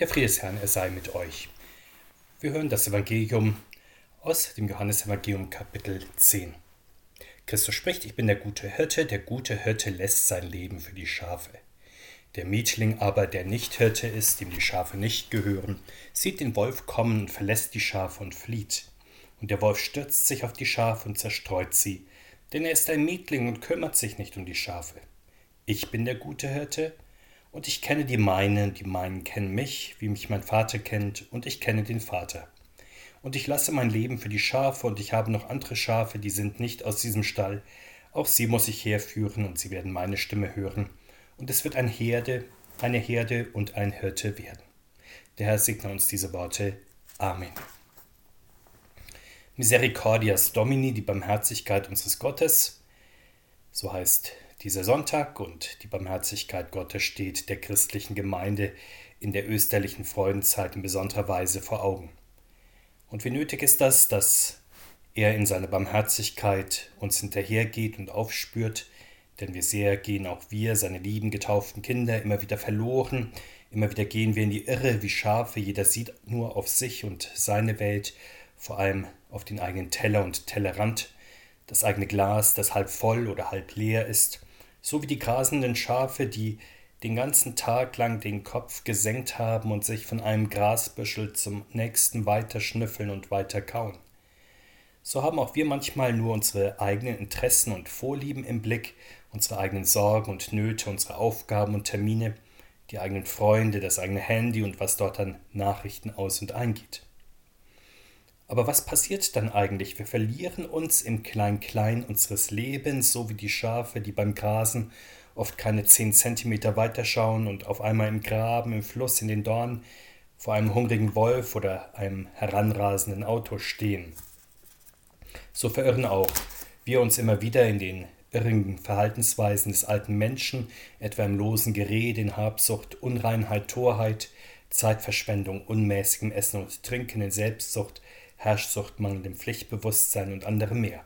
Der Friede des Herrn, er sei mit euch. Wir hören das Evangelium aus dem Johannesevangelium Kapitel 10. Christus spricht, ich bin der gute Hirte, der gute Hirte lässt sein Leben für die Schafe. Der Mietling aber, der nicht Hirte ist, dem die Schafe nicht gehören, sieht den Wolf kommen und verlässt die Schafe und flieht. Und der Wolf stürzt sich auf die Schafe und zerstreut sie, denn er ist ein Mietling und kümmert sich nicht um die Schafe. Ich bin der gute Hirte, und ich kenne die meinen, die meinen kennen mich, wie mich mein Vater kennt, und ich kenne den Vater. Und ich lasse mein Leben für die Schafe, und ich habe noch andere Schafe, die sind nicht aus diesem Stall. Auch sie muss ich herführen, und sie werden meine Stimme hören. Und es wird ein Herde, eine Herde und ein Hirte werden. Der Herr segne uns diese Worte. Amen. Misericordias Domini, die Barmherzigkeit unseres Gottes, so heißt dieser Sonntag und die Barmherzigkeit Gottes steht der christlichen Gemeinde in der österlichen Freudenzeit in besonderer Weise vor Augen. Und wie nötig ist das, dass er in seiner Barmherzigkeit uns hinterhergeht und aufspürt, denn wie sehr gehen auch wir, seine lieben getauften Kinder, immer wieder verloren, immer wieder gehen wir in die Irre wie Schafe, jeder sieht nur auf sich und seine Welt, vor allem auf den eigenen Teller und Tellerrand, das eigene Glas, das halb voll oder halb leer ist, so wie die grasenden Schafe, die den ganzen Tag lang den Kopf gesenkt haben und sich von einem Grasbüschel zum nächsten weiter schnüffeln und weiter kauen. So haben auch wir manchmal nur unsere eigenen Interessen und Vorlieben im Blick, unsere eigenen Sorgen und Nöte, unsere Aufgaben und Termine, die eigenen Freunde, das eigene Handy und was dort an Nachrichten aus und eingeht. Aber was passiert dann eigentlich? Wir verlieren uns im Klein-Klein unseres Lebens, so wie die Schafe, die beim Grasen oft keine zehn Zentimeter weiterschauen und auf einmal im Graben, im Fluss, in den Dornen vor einem hungrigen Wolf oder einem heranrasenden Auto stehen. So verirren auch wir uns immer wieder in den irrigen Verhaltensweisen des alten Menschen, etwa im losen Gerede, in Habsucht, Unreinheit, Torheit, Zeitverschwendung, unmäßigem Essen und Trinken, in Selbstsucht, Herrschsucht, mangelndem Pflichtbewusstsein und andere mehr.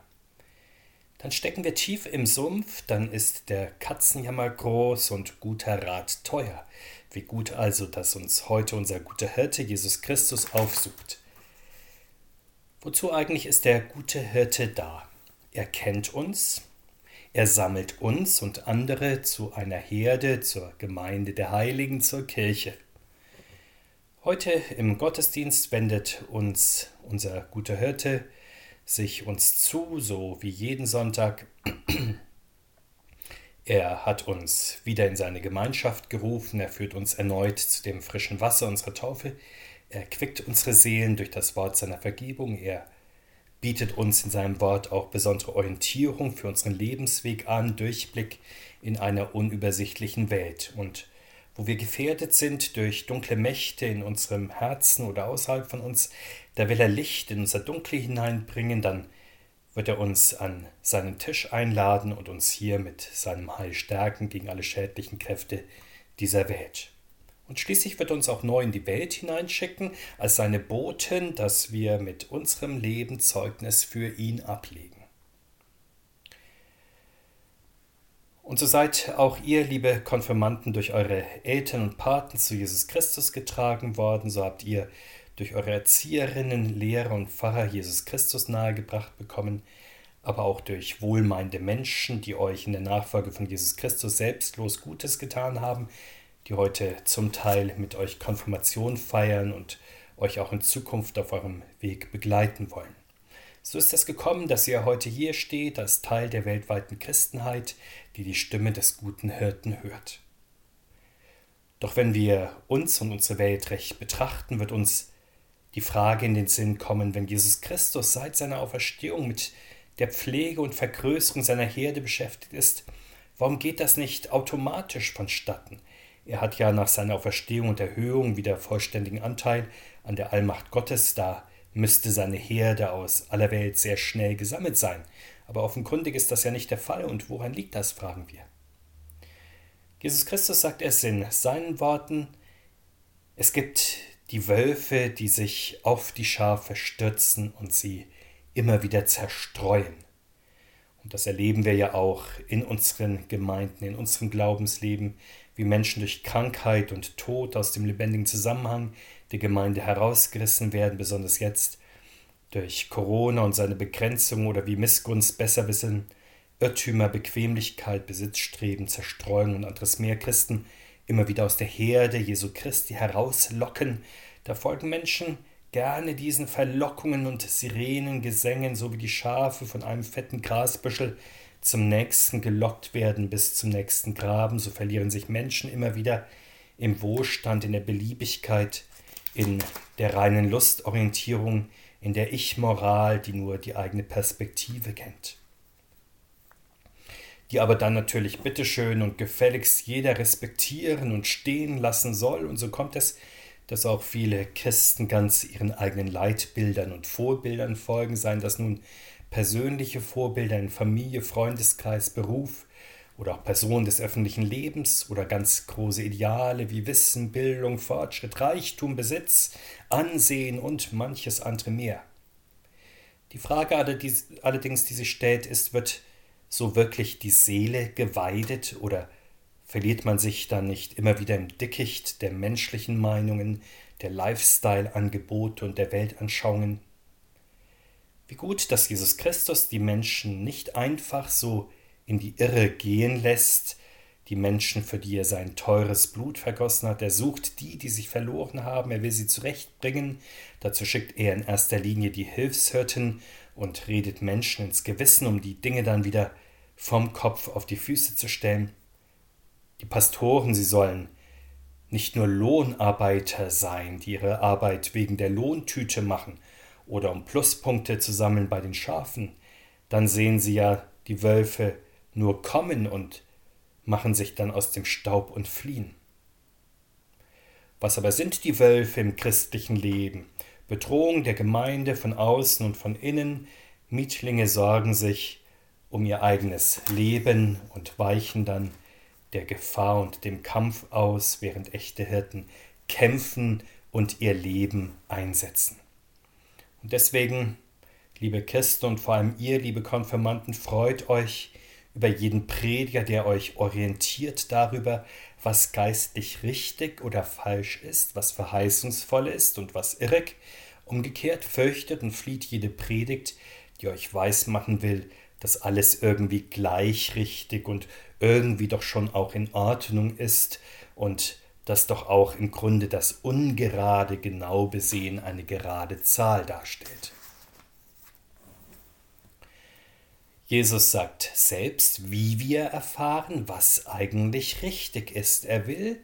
Dann stecken wir tief im Sumpf, dann ist der Katzenjammer groß und guter Rat teuer. Wie gut also, dass uns heute unser guter Hirte Jesus Christus aufsucht. Wozu eigentlich ist der gute Hirte da? Er kennt uns, er sammelt uns und andere zu einer Herde, zur Gemeinde der Heiligen, zur Kirche. Heute im Gottesdienst wendet uns unser guter Hirte sich uns zu, so wie jeden Sonntag. Er hat uns wieder in seine Gemeinschaft gerufen, er führt uns erneut zu dem frischen Wasser unserer Taufe, er quickt unsere Seelen durch das Wort seiner Vergebung, er bietet uns in seinem Wort auch besondere Orientierung für unseren Lebensweg an, Durchblick in einer unübersichtlichen Welt. Und wo wir gefährdet sind durch dunkle Mächte in unserem Herzen oder außerhalb von uns, da will er Licht in unser Dunkel hineinbringen, dann wird er uns an seinen Tisch einladen und uns hier mit seinem Heil stärken gegen alle schädlichen Kräfte dieser Welt. Und schließlich wird er uns auch neu in die Welt hineinschicken, als seine Boten, dass wir mit unserem Leben Zeugnis für ihn ablegen. Und so seid auch ihr, liebe Konfirmanden, durch eure Eltern und Paten zu Jesus Christus getragen worden. So habt ihr durch eure Erzieherinnen, Lehrer und Pfarrer Jesus Christus nahegebracht bekommen, aber auch durch wohlmeinende Menschen, die euch in der Nachfolge von Jesus Christus selbstlos Gutes getan haben, die heute zum Teil mit euch Konfirmation feiern und euch auch in Zukunft auf eurem Weg begleiten wollen. So ist es gekommen, dass ihr heute hier steht als Teil der weltweiten Christenheit, die die Stimme des guten Hirten hört. Doch wenn wir uns und unsere Welt recht betrachten, wird uns die Frage in den Sinn kommen, wenn Jesus Christus seit seiner Auferstehung mit der Pflege und Vergrößerung seiner Herde beschäftigt ist, warum geht das nicht automatisch vonstatten? Er hat ja nach seiner Auferstehung und Erhöhung wieder vollständigen Anteil an der Allmacht Gottes, da müsste seine Herde aus aller Welt sehr schnell gesammelt sein. Aber offenkundig ist das ja nicht der Fall. Und woran liegt das, fragen wir. Jesus Christus sagt es in seinen Worten, es gibt die Wölfe, die sich auf die Schafe stürzen und sie immer wieder zerstreuen. Und das erleben wir ja auch in unseren Gemeinden, in unserem Glaubensleben, wie Menschen durch Krankheit und Tod aus dem lebendigen Zusammenhang der Gemeinde herausgerissen werden, besonders jetzt durch Corona und seine Begrenzung oder wie Missgunst, Besserwissen, Irrtümer, Bequemlichkeit, Besitzstreben, Zerstreuung und anderes mehr Christen immer wieder aus der Herde Jesu Christi herauslocken, da folgen Menschen gerne diesen Verlockungen und Sirenengesängen, so wie die Schafe von einem fetten Grasbüschel zum nächsten gelockt werden bis zum nächsten Graben, so verlieren sich Menschen immer wieder im Wohlstand, in der Beliebigkeit, in der reinen Lustorientierung, in der Ich-Moral, die nur die eigene Perspektive kennt. Die aber dann natürlich bitteschön und gefälligst jeder respektieren und stehen lassen soll, und so kommt es, dass auch viele Christen ganz ihren eigenen Leitbildern und Vorbildern folgen, seien das nun persönliche Vorbilder in Familie, Freundeskreis, Beruf oder auch Personen des öffentlichen Lebens oder ganz große Ideale wie Wissen, Bildung, Fortschritt, Reichtum, Besitz, Ansehen und manches andere mehr. Die Frage allerdings, die sich stellt, ist, wird so wirklich die Seele geweidet oder verliert man sich dann nicht immer wieder im Dickicht der menschlichen Meinungen, der Lifestyle-Angebote und der Weltanschauungen? Wie gut, dass Jesus Christus die Menschen nicht einfach so in die Irre gehen lässt, die Menschen, für die er sein teures Blut vergossen hat. Er sucht die, die sich verloren haben, er will sie zurechtbringen. Dazu schickt er in erster Linie die Hilfshirten und redet Menschen ins Gewissen, um die Dinge dann wieder vom Kopf auf die Füße zu stellen. Die Pastoren, sie sollen nicht nur Lohnarbeiter sein, die ihre Arbeit wegen der Lohntüte machen, oder um Pluspunkte zu sammeln bei den Schafen, dann sehen sie ja die Wölfe nur kommen und machen sich dann aus dem Staub und fliehen. Was aber sind die Wölfe im christlichen Leben? Bedrohung der Gemeinde von außen und von innen. Mietlinge sorgen sich um ihr eigenes Leben und weichen dann der Gefahr und dem Kampf aus, während echte Hirten kämpfen und ihr Leben einsetzen. Und deswegen, liebe Christen und vor allem ihr, liebe Konfirmanden, freut euch über jeden Prediger, der euch orientiert darüber, was geistlich richtig oder falsch ist, was verheißungsvoll ist und was irrig. Umgekehrt fürchtet und flieht jede Predigt, die euch weismachen will, dass alles irgendwie gleich richtig und irgendwie doch schon auch in Ordnung ist und das doch auch im Grunde das Ungerade genau besehen eine gerade Zahl darstellt. Jesus sagt selbst, wie wir erfahren, was eigentlich richtig ist. Er will,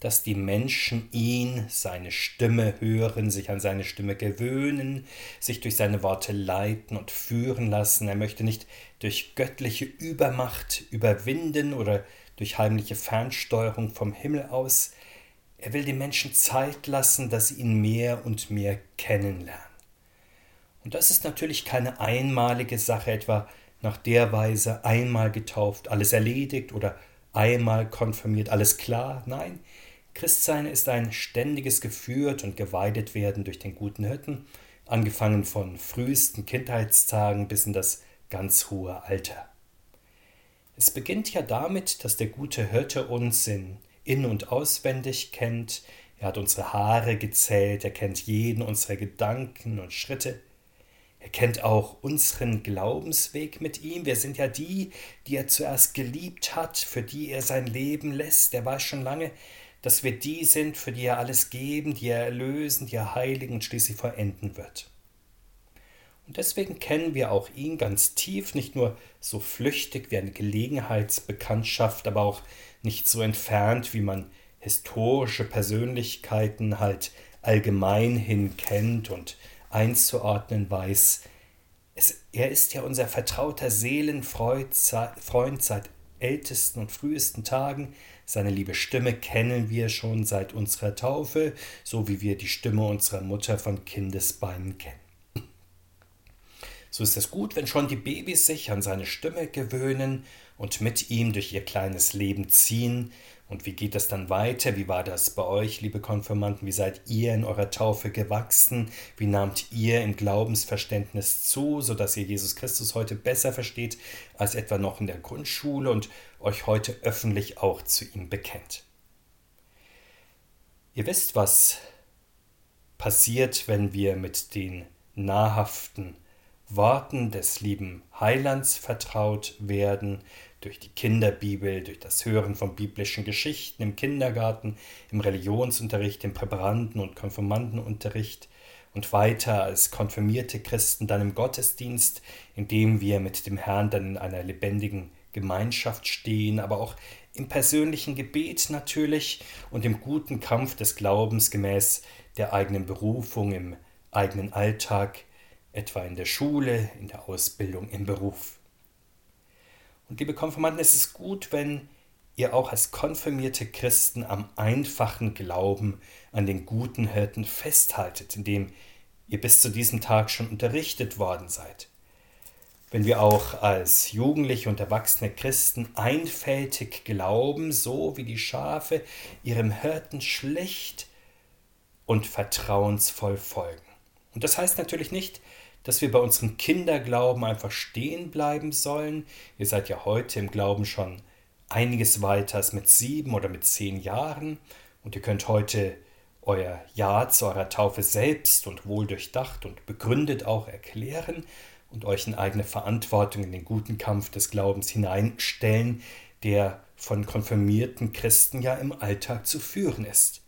dass die Menschen ihn, seine Stimme hören, sich an seine Stimme gewöhnen, sich durch seine Worte leiten und führen lassen. Er möchte nicht durch göttliche Übermacht überwinden oder durch heimliche Fernsteuerung vom Himmel aus. Er will den Menschen Zeit lassen, dass sie ihn mehr und mehr kennenlernen. Und das ist natürlich keine einmalige Sache, etwa nach der Weise einmal getauft, alles erledigt oder einmal konfirmiert, alles klar. Nein, Christsein ist ein ständiges Geführt und geweidet werden durch den guten Hirten, angefangen von frühesten Kindheitstagen bis in das ganz hohe Alter. Es beginnt ja damit, dass der gute Hirte uns in in und auswendig kennt. Er hat unsere Haare gezählt, er kennt jeden unserer Gedanken und Schritte. Er kennt auch unseren Glaubensweg mit ihm. Wir sind ja die, die er zuerst geliebt hat, für die er sein Leben lässt. Er weiß schon lange, dass wir die sind, für die er alles geben, die er erlösen, die er heiligen und schließlich vollenden wird. Und deswegen kennen wir auch ihn ganz tief, nicht nur so flüchtig wie eine Gelegenheitsbekanntschaft, aber auch nicht so entfernt, wie man historische Persönlichkeiten halt allgemein hin kennt und einzuordnen weiß. Es, er ist ja unser vertrauter Seelenfreund seit ältesten und frühesten Tagen. Seine liebe Stimme kennen wir schon seit unserer Taufe, so wie wir die Stimme unserer Mutter von Kindesbeinen kennen. So ist es gut, wenn schon die Babys sich an seine Stimme gewöhnen und mit ihm durch ihr kleines Leben ziehen. Und wie geht das dann weiter? Wie war das bei euch, liebe Konfirmanden? Wie seid ihr in eurer Taufe gewachsen? Wie nahmt ihr im Glaubensverständnis zu, sodass ihr Jesus Christus heute besser versteht als etwa noch in der Grundschule und euch heute öffentlich auch zu ihm bekennt? Ihr wisst, was passiert, wenn wir mit den nahrhaften Worten des lieben Heilands vertraut werden, durch die Kinderbibel, durch das Hören von biblischen Geschichten im Kindergarten, im Religionsunterricht, im Präparanden- und Konfirmandenunterricht und weiter als konfirmierte Christen dann im Gottesdienst, in dem wir mit dem Herrn dann in einer lebendigen Gemeinschaft stehen, aber auch im persönlichen Gebet natürlich und im guten Kampf des Glaubens gemäß der eigenen Berufung, im eigenen Alltag, etwa in der Schule, in der Ausbildung, im Beruf. Und liebe Konfirmanden, es ist gut, wenn ihr auch als konfirmierte Christen am einfachen Glauben an den guten Hirten festhaltet, indem ihr bis zu diesem Tag schon unterrichtet worden seid. Wenn wir auch als jugendliche und erwachsene Christen einfältig glauben, so wie die Schafe ihrem Hirten schlicht und vertrauensvoll folgen. Und das heißt natürlich nicht, dass wir bei unserem Kinderglauben einfach stehen bleiben sollen. Ihr seid ja heute im Glauben schon einiges weiter als mit sieben oder mit zehn Jahren und ihr könnt heute euer Ja zu eurer Taufe selbst und wohl durchdacht und begründet auch erklären und euch in eigene Verantwortung in den guten Kampf des Glaubens hineinstellen, der von konfirmierten Christen ja im Alltag zu führen ist.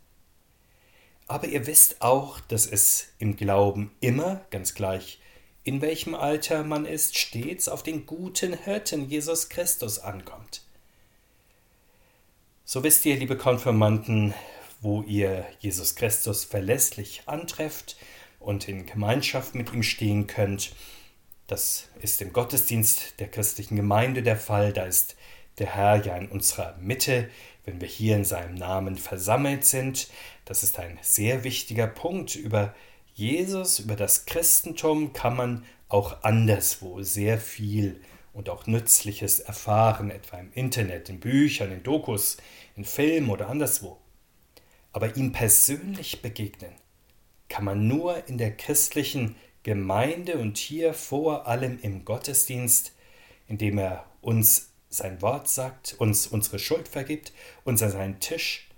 Aber ihr wisst auch, dass es im Glauben immer, ganz gleich in welchem Alter man ist, stets auf den guten Hirten Jesus Christus ankommt. So wisst ihr, liebe Konfirmanden, wo ihr Jesus Christus verlässlich antrefft und in Gemeinschaft mit ihm stehen könnt. Das ist im Gottesdienst der christlichen Gemeinde der Fall. Da ist der Herr ja in unserer Mitte, wenn wir hier in seinem Namen versammelt sind. Das ist ein sehr wichtiger Punkt, über Jesus, über das Christentum kann man auch anderswo sehr viel und auch Nützliches erfahren, etwa im Internet, in Büchern, in Dokus, in Filmen oder anderswo. Aber ihm persönlich begegnen kann man nur in der christlichen Gemeinde und hier vor allem im Gottesdienst, indem er uns sein Wort sagt, uns unsere Schuld vergibt, uns an seinen Tisch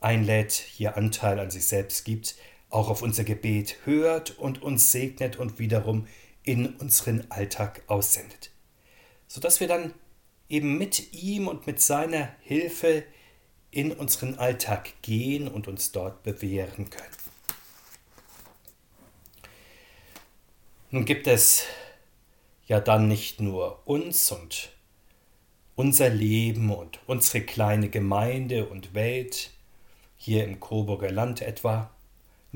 einlädt, hier Anteil an sich selbst gibt, auch auf unser Gebet hört und uns segnet und wiederum in unseren Alltag aussendet. Sodass wir dann eben mit ihm und mit seiner Hilfe in unseren Alltag gehen und uns dort bewähren können. Nun gibt es ja dann nicht nur uns und unser Leben und unsere kleine Gemeinde und Welt, hier im Coburger Land etwa,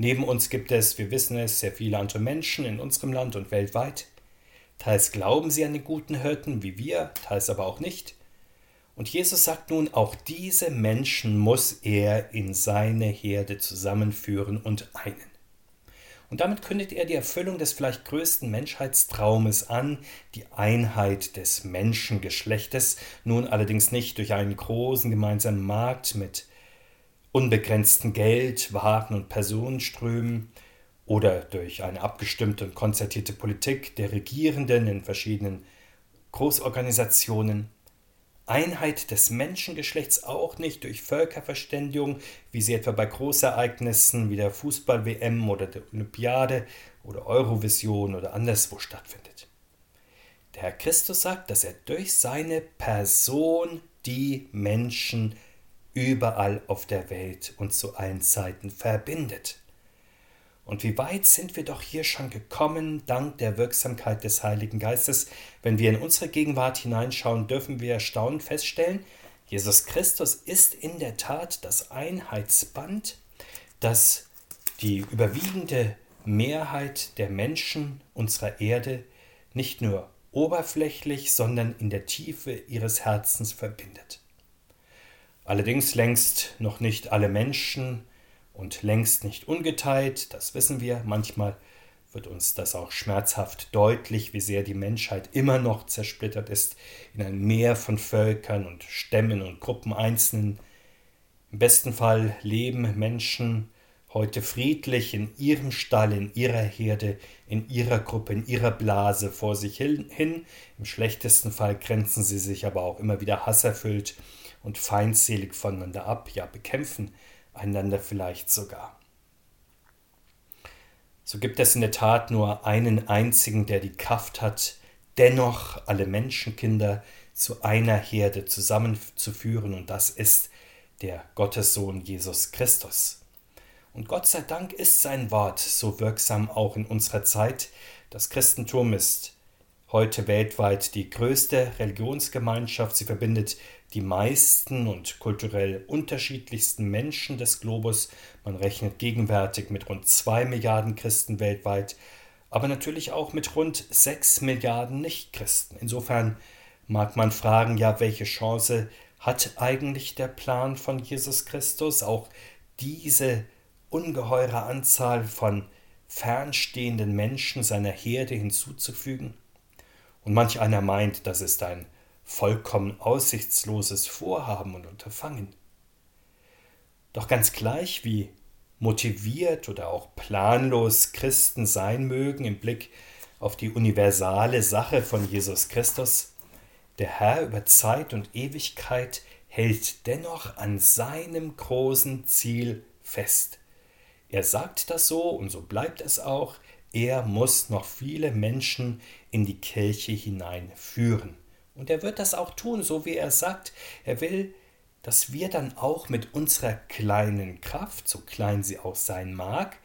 Neben uns gibt es, wir wissen es, sehr viele andere Menschen in unserem Land und weltweit. Teils glauben sie an den guten Hirten wie wir, teils aber auch nicht. Und Jesus sagt nun, auch diese Menschen muss er in seine Herde zusammenführen und einen. Und damit kündigt er die Erfüllung des vielleicht größten Menschheitstraumes an, die Einheit des Menschengeschlechtes, nun allerdings nicht durch einen großen gemeinsamen Markt mit unbegrenzten Geld, Waren und Personenströmen oder durch eine abgestimmte und konzertierte Politik der Regierenden in verschiedenen Großorganisationen, Einheit des Menschengeschlechts auch nicht durch Völkerverständigung, wie sie etwa bei Großereignissen wie der Fußball-WM oder der Olympiade oder Eurovision oder anderswo stattfindet. Der Herr Christus sagt, dass er durch seine Person die Menschen überall auf der Welt und zu allen Zeiten verbindet. Und wie weit sind wir doch hier schon gekommen, dank der Wirksamkeit des Heiligen Geistes. Wenn wir in unsere Gegenwart hineinschauen, dürfen wir erstaunt feststellen, Jesus Christus ist in der Tat das Einheitsband, das die überwiegende Mehrheit der Menschen unserer Erde nicht nur oberflächlich, sondern in der Tiefe ihres Herzens verbindet. Allerdings längst noch nicht alle Menschen und längst nicht ungeteilt, das wissen wir. Manchmal wird uns das auch schmerzhaft deutlich, wie sehr die Menschheit immer noch zersplittert ist in ein Meer von Völkern und Stämmen und Gruppen Einzelnen. Im besten Fall leben Menschen heute friedlich in ihrem Stall, in ihrer Herde, in ihrer Gruppe, in ihrer Blase vor sich hin. Im schlechtesten Fall grenzen sie sich aber auch immer wieder hasserfüllt und feindselig voneinander ab, ja bekämpfen einander vielleicht sogar. So gibt es in der Tat nur einen einzigen, der die Kraft hat, dennoch alle Menschenkinder zu einer Herde zusammenzuführen, und das ist der Gottessohn Jesus Christus. Und Gott sei Dank ist sein Wort so wirksam auch in unserer Zeit. Das Christentum ist heute weltweit die größte Religionsgemeinschaft. Sie verbindet die meisten und kulturell unterschiedlichsten Menschen des Globus. Man rechnet gegenwärtig mit rund zwei Milliarden Christen weltweit, aber natürlich auch mit rund sechs Milliarden Nichtchristen. Insofern mag man fragen, ja, welche Chance hat eigentlich der Plan von Jesus Christus, auch diese ungeheure Anzahl von fernstehenden Menschen seiner Herde hinzuzufügen? Und manch einer meint, das ist ein vollkommen aussichtsloses Vorhaben und Unterfangen. Doch ganz gleich, wie motiviert oder auch planlos Christen sein mögen im Blick auf die universale Sache von Jesus Christus, der Herr über Zeit und Ewigkeit hält dennoch an seinem großen Ziel fest. Er sagt das so und so bleibt es auch, er muss noch viele Menschen in die Kirche hineinführen. Und er wird das auch tun, so wie er sagt. Er will, dass wir dann auch mit unserer kleinen Kraft, so klein sie auch sein mag,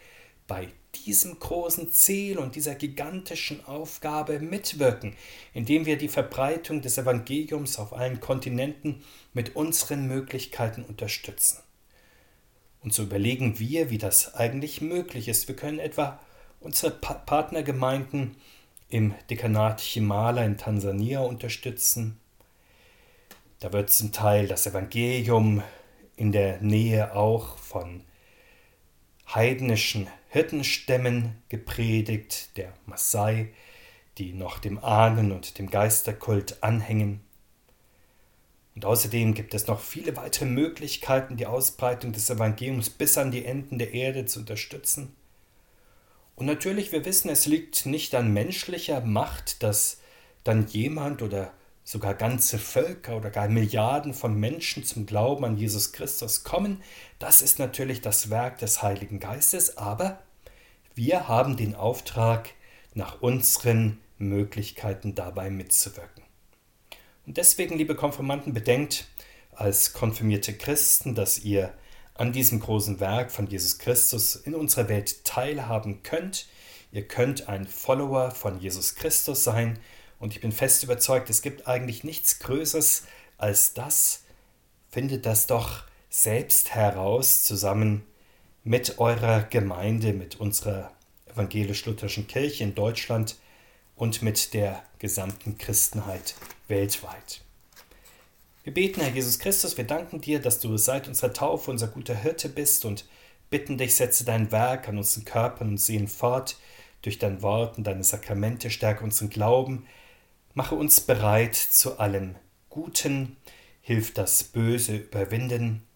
bei diesem großen Ziel und dieser gigantischen Aufgabe mitwirken, indem wir die Verbreitung des Evangeliums auf allen Kontinenten mit unseren Möglichkeiten unterstützen. Und so überlegen wir, wie das eigentlich möglich ist. Wir können etwa unsere pa Partnergemeinden im Dekanat Chimala in Tansania unterstützen. Da wird zum Teil das Evangelium in der Nähe auch von heidnischen Hirtenstämmen gepredigt, der Maasai, die noch dem Ahnen- und dem Geisterkult anhängen. Und außerdem gibt es noch viele weitere Möglichkeiten, die Ausbreitung des Evangeliums bis an die Enden der Erde zu unterstützen. Und natürlich, wir wissen, es liegt nicht an menschlicher Macht, dass dann jemand oder sogar ganze Völker oder gar Milliarden von Menschen zum Glauben an Jesus Christus kommen. Das ist natürlich das Werk des Heiligen Geistes, aber wir haben den Auftrag, nach unseren Möglichkeiten dabei mitzuwirken. Und deswegen, liebe Konfirmanden, bedenkt als konfirmierte Christen, dass ihr an diesem großen Werk von Jesus Christus in unserer Welt teilhaben könnt. Ihr könnt ein Follower von Jesus Christus sein und ich bin fest überzeugt, es gibt eigentlich nichts Größeres als das. Findet das doch selbst heraus zusammen mit eurer Gemeinde, mit unserer evangelisch-lutherischen Kirche in Deutschland und mit der gesamten Christenheit weltweit. Wir beten, Herr Jesus Christus, wir danken dir, dass du seit unserer Taufe unser guter Hirte bist und bitten dich, setze dein Werk an unseren Körpern und Seelen fort, durch dein Wort und deine Sakramente, stärke unseren Glauben, mache uns bereit zu allem Guten, hilf das Böse überwinden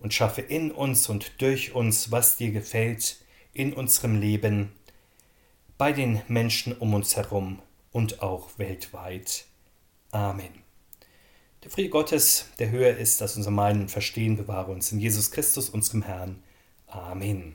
und schaffe in uns und durch uns, was dir gefällt, in unserem Leben, bei den Menschen um uns herum und auch weltweit. Amen. Der Friede Gottes, der höher ist als unser Meinen und Verstehen, bewahre uns in Jesus Christus, unserem Herrn. Amen.